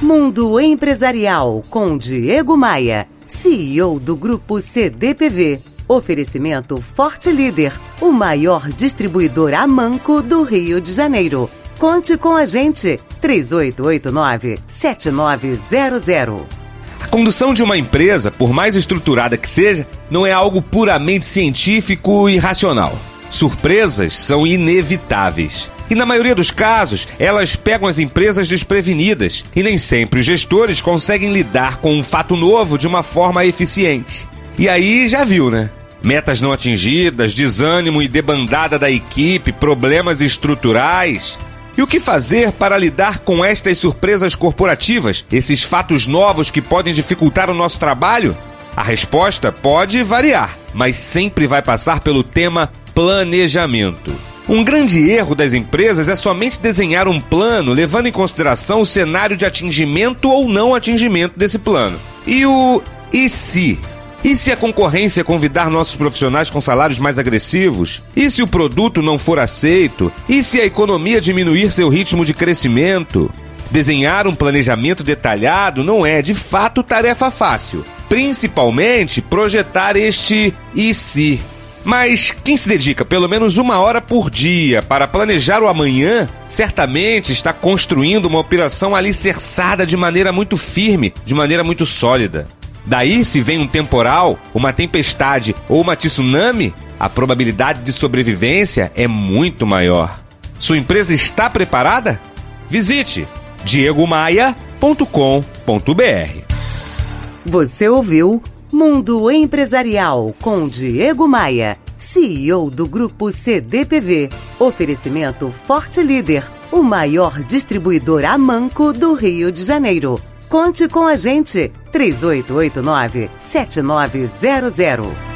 Mundo Empresarial com Diego Maia, CEO do Grupo CDPV. Oferecimento Forte Líder, o maior distribuidor a manco do Rio de Janeiro. Conte com a gente, 3889-7900. A condução de uma empresa, por mais estruturada que seja, não é algo puramente científico e racional. Surpresas são inevitáveis. E na maioria dos casos, elas pegam as empresas desprevenidas e nem sempre os gestores conseguem lidar com um fato novo de uma forma eficiente. E aí já viu, né? Metas não atingidas, desânimo e debandada da equipe, problemas estruturais. E o que fazer para lidar com estas surpresas corporativas, esses fatos novos que podem dificultar o nosso trabalho? A resposta pode variar, mas sempre vai passar pelo tema planejamento. Um grande erro das empresas é somente desenhar um plano levando em consideração o cenário de atingimento ou não atingimento desse plano. E o e se? E se a concorrência convidar nossos profissionais com salários mais agressivos? E se o produto não for aceito? E se a economia diminuir seu ritmo de crescimento? Desenhar um planejamento detalhado não é, de fato, tarefa fácil. Principalmente projetar este e se. Mas quem se dedica pelo menos uma hora por dia para planejar o amanhã, certamente está construindo uma operação alicerçada de maneira muito firme, de maneira muito sólida. Daí, se vem um temporal, uma tempestade ou uma tsunami, a probabilidade de sobrevivência é muito maior. Sua empresa está preparada? Visite diegomaia.com.br. Você ouviu Mundo Empresarial com Diego Maia, CEO do Grupo CDPV. Oferecimento Forte Líder, o maior distribuidor a manco do Rio de Janeiro. Conte com a gente, 3889 7900.